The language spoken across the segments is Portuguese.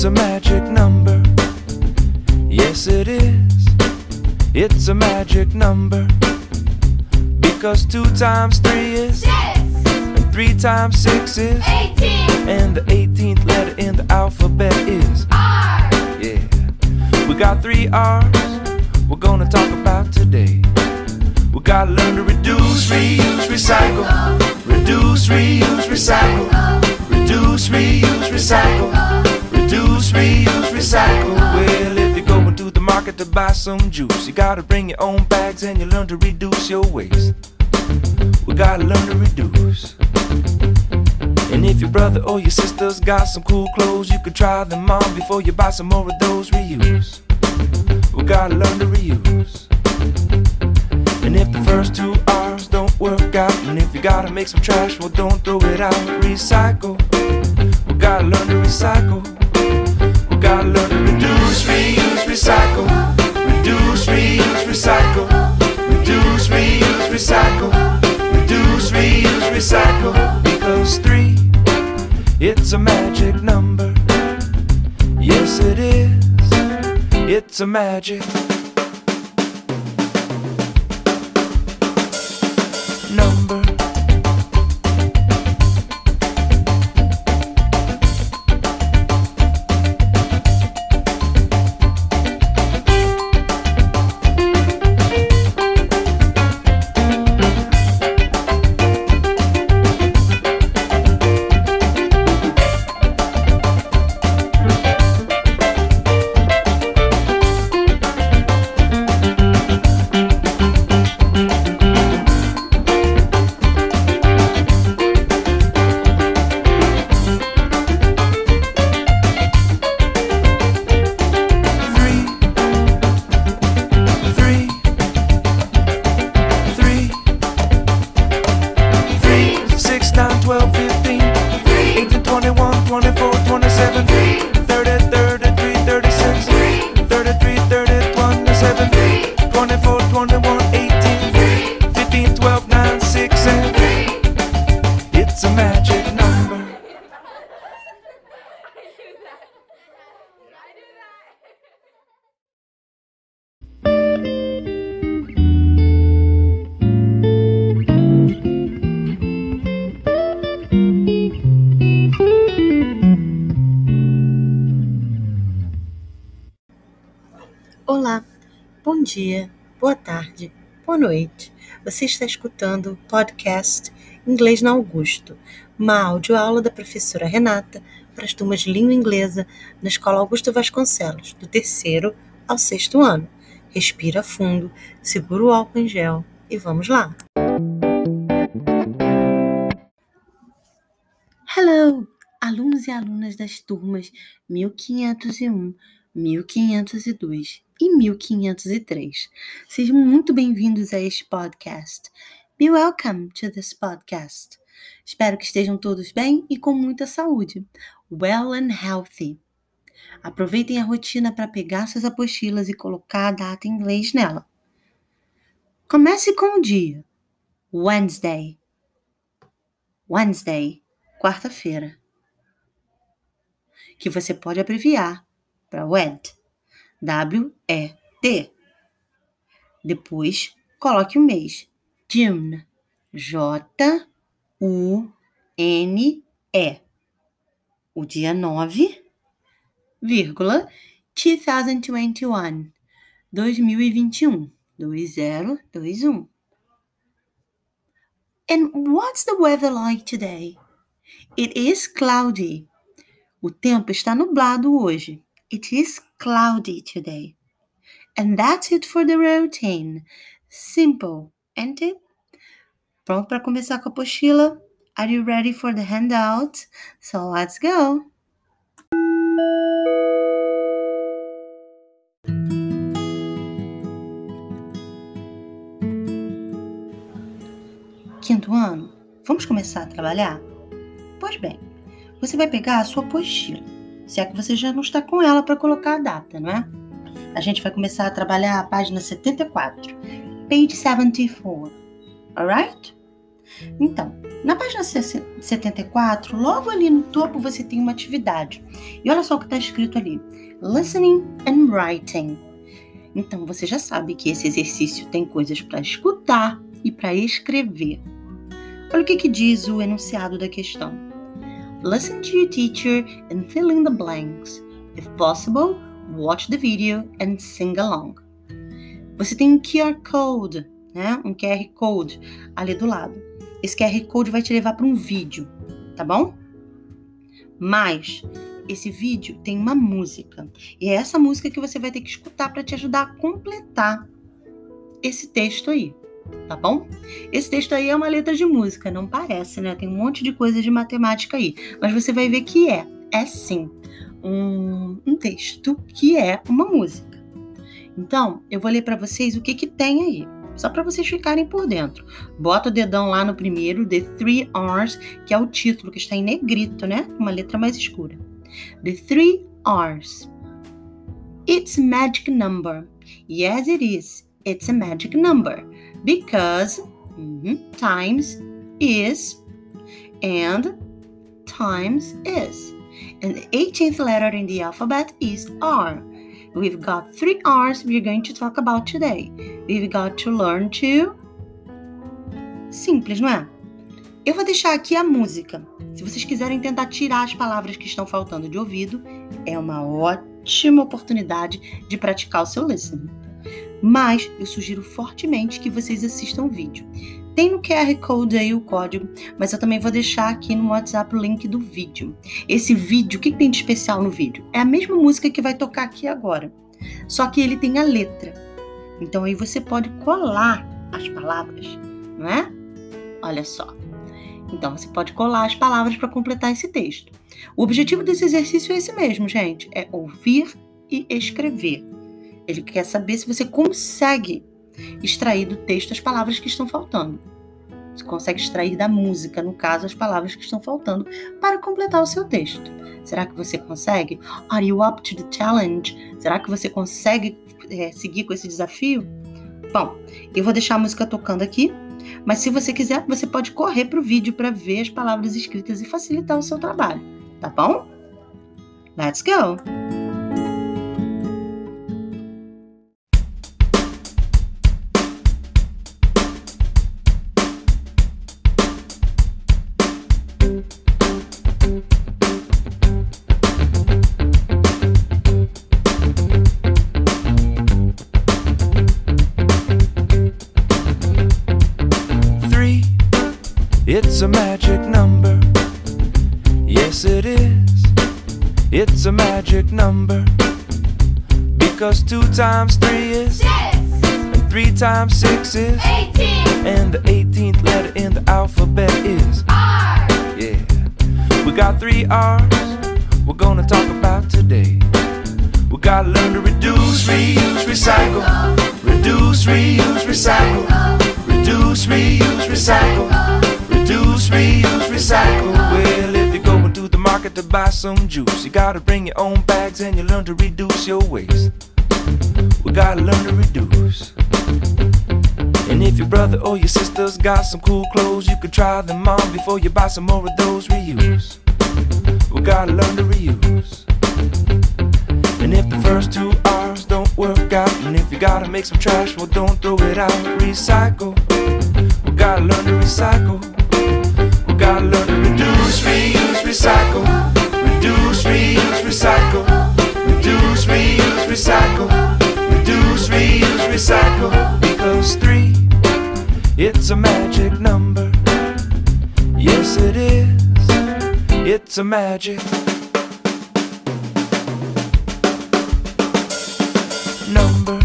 It's a magic number. Yes, it is. It's a magic number. Because two times three is Six, and three times six is eighteen, and the 18th letter in the alphabet is R, yeah. We got three R's we're gonna talk about today. We gotta learn to reduce, reuse, recycle. Reduce, reuse, recycle. Reduce, reuse, recycle. Reduce, reuse, recycle. Well, if you're going to the market to buy some juice, you gotta bring your own bags and you learn to reduce your waste. We gotta learn to reduce. And if your brother or your sister's got some cool clothes, you could try them on before you buy some more of those. Reuse. We gotta learn to reuse. And if the first two R's don't work out, and if you gotta make some trash, well, don't throw it out. Recycle. We gotta learn to recycle. It's a magic bom dia, boa tarde, boa noite. Você está escutando o podcast Inglês na Augusto, uma audioaula da professora Renata para as turmas de língua inglesa na Escola Augusto Vasconcelos, do terceiro ao sexto ano. Respira fundo, segura o álcool em gel e vamos lá. Hello, alunos e alunas das turmas 1501, 1502 e 1503. Sejam muito bem-vindos a este podcast. Be welcome to this podcast. Espero que estejam todos bem e com muita saúde. Well and healthy. Aproveitem a rotina para pegar suas apostilas e colocar a data em inglês nela. Comece com o dia. Wednesday. Wednesday, quarta-feira. Que você pode abreviar para WED. W-E-D. Depois, coloque o mês. June. J-U-N-E. O dia 9, vírgula, 2021. 2021. 2021. And what's the weather like today? It is cloudy. O tempo está nublado hoje. It is cloudy today. And that's it for the routine. Simple, ain't it? Pronto para começar com a apostila? Are you ready for the handout? So let's go. Quinto ano, vamos começar a trabalhar? Pois bem, você vai pegar a sua apostila, se é que você já não está com ela para colocar a data, não é? A gente vai começar a trabalhar a página 74, page 74, alright? Então, na página 74, logo ali no topo você tem uma atividade. E olha só o que está escrito ali: Listening and Writing. Então você já sabe que esse exercício tem coisas para escutar e para escrever. Olha o que, que diz o enunciado da questão. Listen to your teacher and fill in the blanks. If possible, watch the video and sing along. Você tem um QR Code, né? Um QR Code ali do lado. Esse QR Code vai te levar para um vídeo, tá bom? Mas esse vídeo tem uma música. E é essa música que você vai ter que escutar para te ajudar a completar esse texto aí, tá bom? Esse texto aí é uma letra de música, não parece, né? Tem um monte de coisa de matemática aí. Mas você vai ver que é, é sim, um, um texto que é uma música. Então, eu vou ler para vocês o que, que tem aí só para vocês ficarem por dentro. Bota o dedão lá no primeiro, The Three R's, que é o título, que está em negrito, né? Uma letra mais escura. The Three R's. It's a magic number. Yes, it is. It's a magic number. Because times is and times is. And the 18th letter in the alphabet is R. We've got three R's we're going to talk about today. We've got to learn to. Simples, não é? Eu vou deixar aqui a música. Se vocês quiserem tentar tirar as palavras que estão faltando de ouvido, é uma ótima oportunidade de praticar o seu listening. Mas eu sugiro fortemente que vocês assistam o vídeo. Tem no QR Code aí o código, mas eu também vou deixar aqui no WhatsApp o link do vídeo. Esse vídeo, o que tem de especial no vídeo? É a mesma música que vai tocar aqui agora, só que ele tem a letra. Então aí você pode colar as palavras, não é? Olha só. Então você pode colar as palavras para completar esse texto. O objetivo desse exercício é esse mesmo, gente: é ouvir e escrever. Ele quer saber se você consegue extrair do texto as palavras que estão faltando. Você consegue extrair da música, no caso, as palavras que estão faltando para completar o seu texto. Será que você consegue? Are you up to the challenge? Será que você consegue é, seguir com esse desafio? Bom, eu vou deixar a música tocando aqui, mas se você quiser, você pode correr para o vídeo para ver as palavras escritas e facilitar o seu trabalho, tá bom? Let's go! It's a magic number. Yes, it is. It's a magic number. Because two times three is six. And three times six is eighteen. And the eighteenth letter in the alphabet is R. Yeah. We got three R's we're gonna talk about today. We gotta learn to reduce, reuse, recycle. Reduce, reuse, recycle. Reduce, reuse, recycle. Reduce, reuse, recycle. Well, if you're going to the market to buy some juice, you gotta bring your own bags and you learn to reduce your waste. We gotta learn to reduce. And if your brother or your sister's got some cool clothes, you could try them on before you buy some more of those. Reuse. We gotta learn to reuse. And if the first two R's don't work out, and if you gotta make some trash, well, don't throw it out. Recycle. We gotta learn to recycle. Gotta learn to reduce, reuse, recycle. Reduce, reuse, recycle. Reduce, reuse, recycle. Reduce, reuse, recycle. Because three, it's a magic number. Yes, it is. It's a magic number.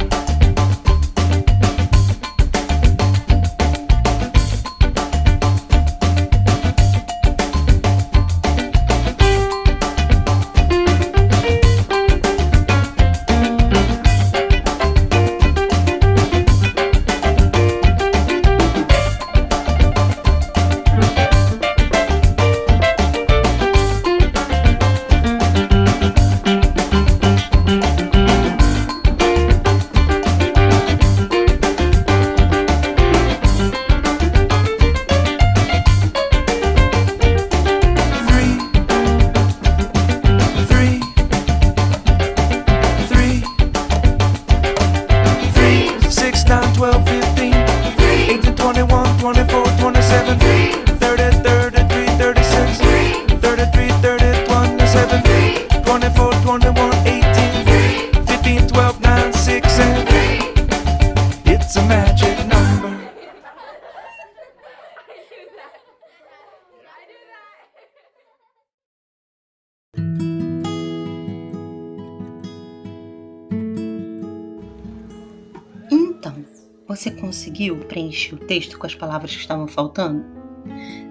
Você conseguiu preencher o texto com as palavras que estavam faltando?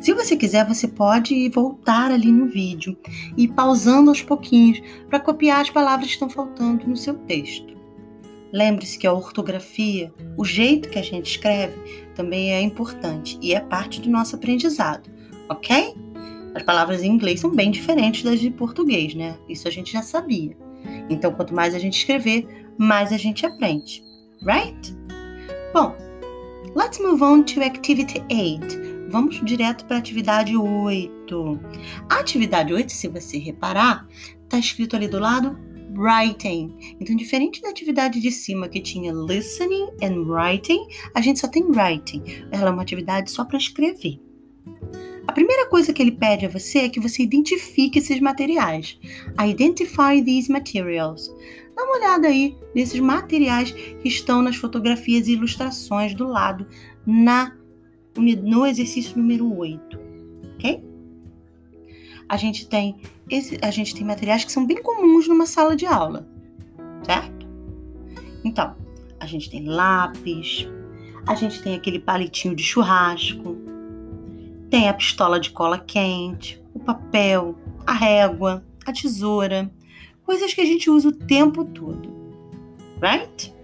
Se você quiser, você pode voltar ali no vídeo e pausando aos pouquinhos para copiar as palavras que estão faltando no seu texto. Lembre-se que a ortografia, o jeito que a gente escreve, também é importante e é parte do nosso aprendizado, ok? As palavras em inglês são bem diferentes das de português, né? Isso a gente já sabia. Então, quanto mais a gente escrever, mais a gente aprende, right? Bom, let's move on to activity 8. Vamos direto para a atividade 8. A atividade 8, se você reparar, está escrito ali do lado writing. Então, diferente da atividade de cima que tinha listening and writing, a gente só tem writing. Ela é uma atividade só para escrever. A primeira coisa que ele pede a você é que você identifique esses materiais. Identify these materials. Dá uma olhada aí nesses materiais que estão nas fotografias e ilustrações do lado na, no exercício número 8. Ok? A gente tem esse, a gente tem materiais que são bem comuns numa sala de aula, certo? Então, a gente tem lápis, a gente tem aquele palitinho de churrasco, tem a pistola de cola quente, o papel, a régua, a tesoura, coisas que a gente usa o tempo todo, right?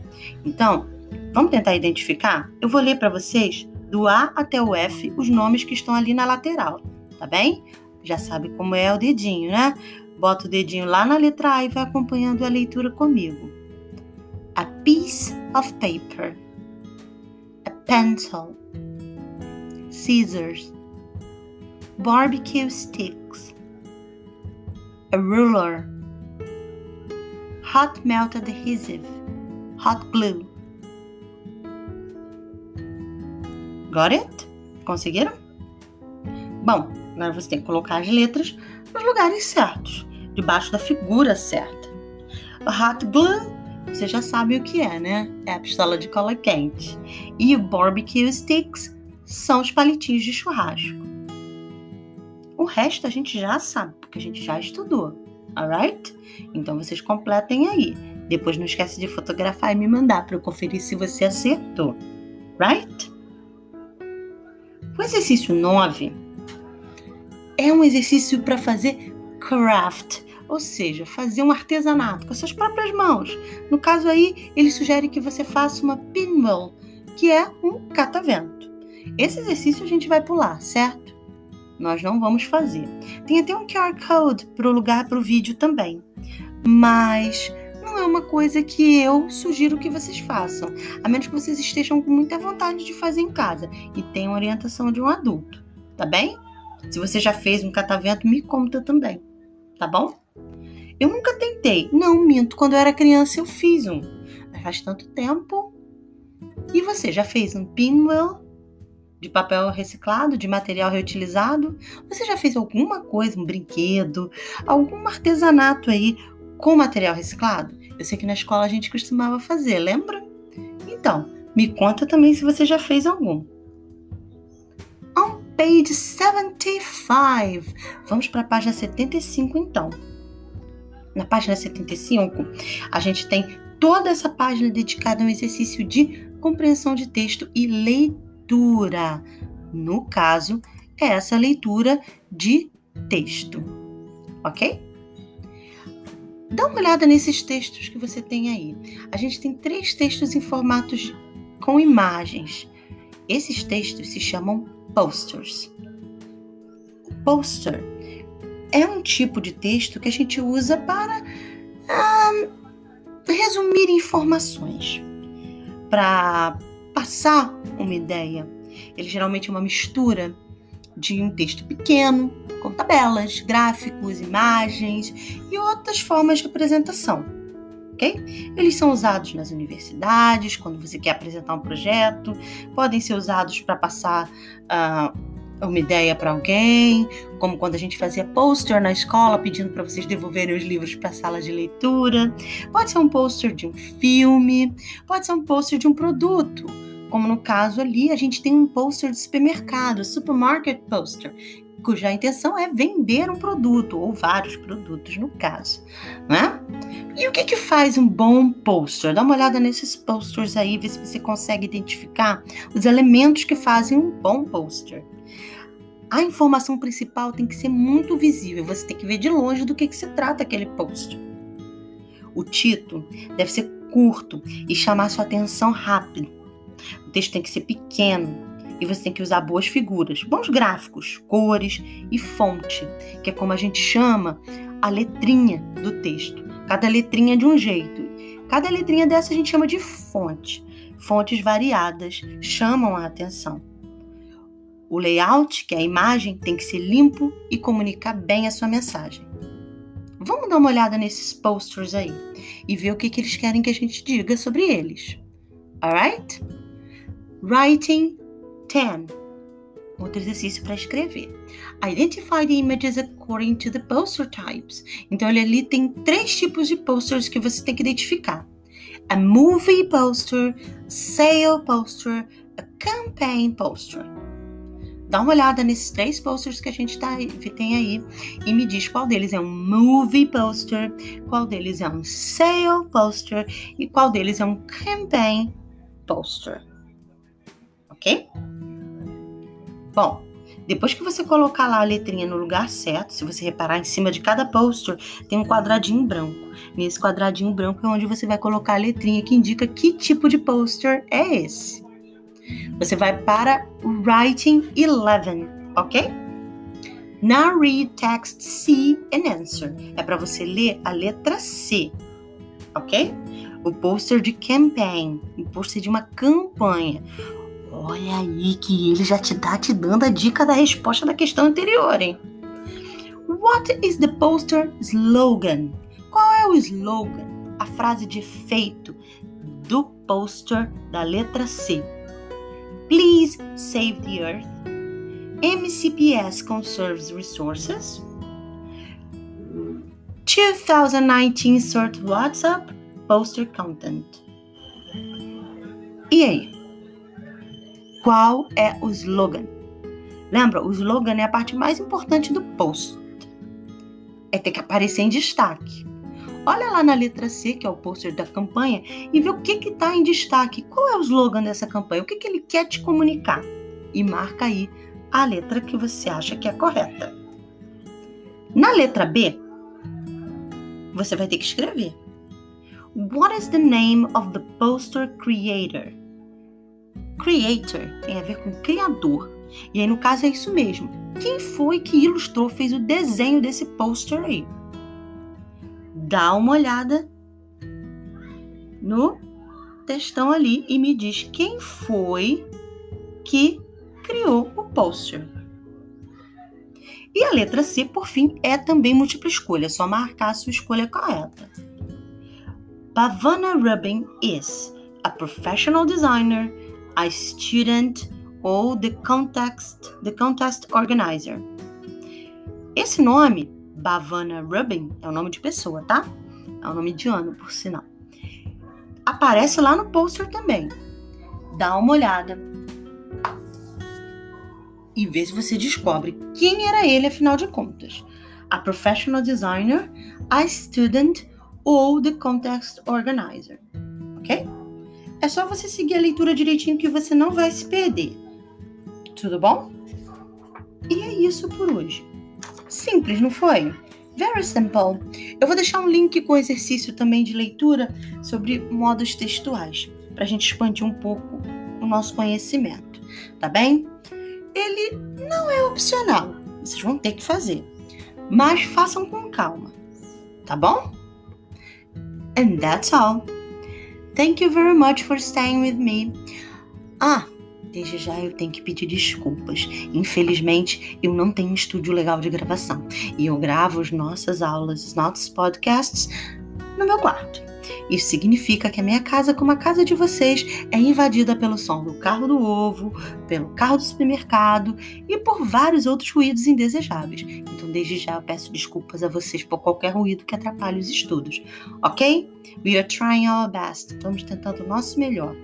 Então, vamos tentar identificar? Eu vou ler para vocês do A até o F os nomes que estão ali na lateral, tá bem? Já sabe como é o dedinho, né? Bota o dedinho lá na letra A e vai acompanhando a leitura comigo. A piece of paper. A pencil. Scissors barbecue sticks, a ruler, hot melt adhesive, hot glue. Got it? Conseguiram? Bom, agora você tem que colocar as letras nos lugares certos, debaixo da figura certa. O hot glue, você já sabe o que é, né? É a pistola de cola quente. E o barbecue sticks são os palitinhos de churrasco. O resto a gente já sabe, porque a gente já estudou, alright? Então vocês completem aí. Depois não esquece de fotografar e me mandar para eu conferir se você acertou, right? O exercício 9 é um exercício para fazer craft, ou seja, fazer um artesanato com as suas próprias mãos. No caso aí, ele sugere que você faça uma pinwheel, que é um catavento. Esse exercício a gente vai pular, certo? Nós não vamos fazer. Tem até um QR Code para o lugar para o vídeo também, mas não é uma coisa que eu sugiro que vocês façam, a menos que vocês estejam com muita vontade de fazer em casa e tenham orientação de um adulto, tá bem? Se você já fez um catavento, me conta também, tá bom? Eu nunca tentei, não minto, quando eu era criança eu fiz um, mas faz tanto tempo. E você já fez um pinwheel? De papel reciclado, de material reutilizado? Você já fez alguma coisa, um brinquedo, algum artesanato aí com material reciclado? Eu sei que na escola a gente costumava fazer, lembra? Então, me conta também se você já fez algum. On page 75. Vamos para a página 75 então. Na página 75, a gente tem toda essa página dedicada a um exercício de compreensão de texto e leitura leitura. No caso, é essa leitura de texto. Ok? Dá uma olhada nesses textos que você tem aí. A gente tem três textos em formatos com imagens. Esses textos se chamam posters. O poster é um tipo de texto que a gente usa para ah, resumir informações, para passar uma ideia. Ele geralmente é uma mistura de um texto pequeno, com tabelas, gráficos, imagens e outras formas de apresentação. ok? Eles são usados nas universidades, quando você quer apresentar um projeto, podem ser usados para passar uh, uma ideia para alguém, como quando a gente fazia pôster na escola pedindo para vocês devolverem os livros para a sala de leitura. Pode ser um pôster de um filme, pode ser um pôster de um produto, como no caso ali, a gente tem um pôster de supermercado, supermarket poster, cuja intenção é vender um produto ou vários produtos no caso, né? E o que que faz um bom poster? Dá uma olhada nesses posters aí, vê se você consegue identificar os elementos que fazem um bom poster. A informação principal tem que ser muito visível, você tem que ver de longe do que, que se trata aquele poster. O título deve ser curto e chamar sua atenção rápido. O texto tem que ser pequeno, e você tem que usar boas figuras, bons gráficos, cores e fonte, que é como a gente chama a letrinha do texto. Cada letrinha de um jeito. Cada letrinha dessa a gente chama de fonte. Fontes variadas chamam a atenção. O layout, que é a imagem, tem que ser limpo e comunicar bem a sua mensagem. Vamos dar uma olhada nesses posters aí e ver o que, que eles querem que a gente diga sobre eles. Alright? Writing 10. Outro exercício para escrever. Identify the images according to the poster types. Então, ele ali tem três tipos de posters que você tem que identificar: a movie poster, sale poster, a campaign poster. Dá uma olhada nesses três posters que a gente tá, tem aí e me diz qual deles é um movie poster, qual deles é um sale poster e qual deles é um campaign poster. Ok? Bom, depois que você colocar lá a letrinha no lugar certo, se você reparar em cima de cada poster, tem um quadradinho branco. Nesse quadradinho branco é onde você vai colocar a letrinha que indica que tipo de poster é esse. Você vai para Writing 11, ok? Now read text C and answer. É para você ler a letra C, ok? O poster de campaign, o poster de uma campanha. Olha aí que ele já te dá te dando a dica da resposta da questão anterior, hein? What is the poster slogan? Qual é o slogan? A frase de efeito do poster da letra C. Please save the earth. MCPS conserves resources. 2019 sort WhatsApp poster content. E aí? Qual é o slogan? Lembra, o slogan é a parte mais importante do post. É ter que aparecer em destaque. Olha lá na letra C, que é o pôster da campanha, e vê o que está em destaque. Qual é o slogan dessa campanha? O que, que ele quer te comunicar? E marca aí a letra que você acha que é correta. Na letra B, você vai ter que escrever. What is the name of the poster creator? Creator tem a ver com criador. E aí, no caso, é isso mesmo. Quem foi que ilustrou, fez o desenho desse poster aí? dá uma olhada no textão ali e me diz quem foi que criou o poster. E a letra C, por fim, é também múltipla escolha, é só marcar a sua escolha correta. Bhavana Rubin is a professional designer, a student ou the context, the contest organizer. Esse nome Bhavana Rubin é o nome de pessoa, tá? É o nome de ano, por sinal. Aparece lá no pôster também. Dá uma olhada e vê se você descobre quem era ele, afinal de contas. A professional designer, a student ou the contest organizer. Ok? É só você seguir a leitura direitinho que você não vai se perder. Tudo bom? E é isso por hoje. Simples, não foi? Very simple. Eu vou deixar um link com exercício também de leitura sobre modos textuais, para a gente expandir um pouco o nosso conhecimento, tá bem? Ele não é opcional, vocês vão ter que fazer, mas façam com calma, tá bom? And that's all. Thank you very much for staying with me. Ah, Desde já eu tenho que pedir desculpas. Infelizmente, eu não tenho um estúdio legal de gravação. E eu gravo as nossas aulas, os nossos podcasts, no meu quarto. Isso significa que a minha casa, como a casa de vocês, é invadida pelo som do carro do ovo, pelo carro do supermercado e por vários outros ruídos indesejáveis. Então, desde já, peço desculpas a vocês por qualquer ruído que atrapalhe os estudos, ok? We are trying our best. Estamos tentando o nosso melhor.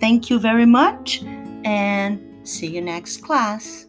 Thank you very much and see you next class.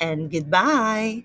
and goodbye.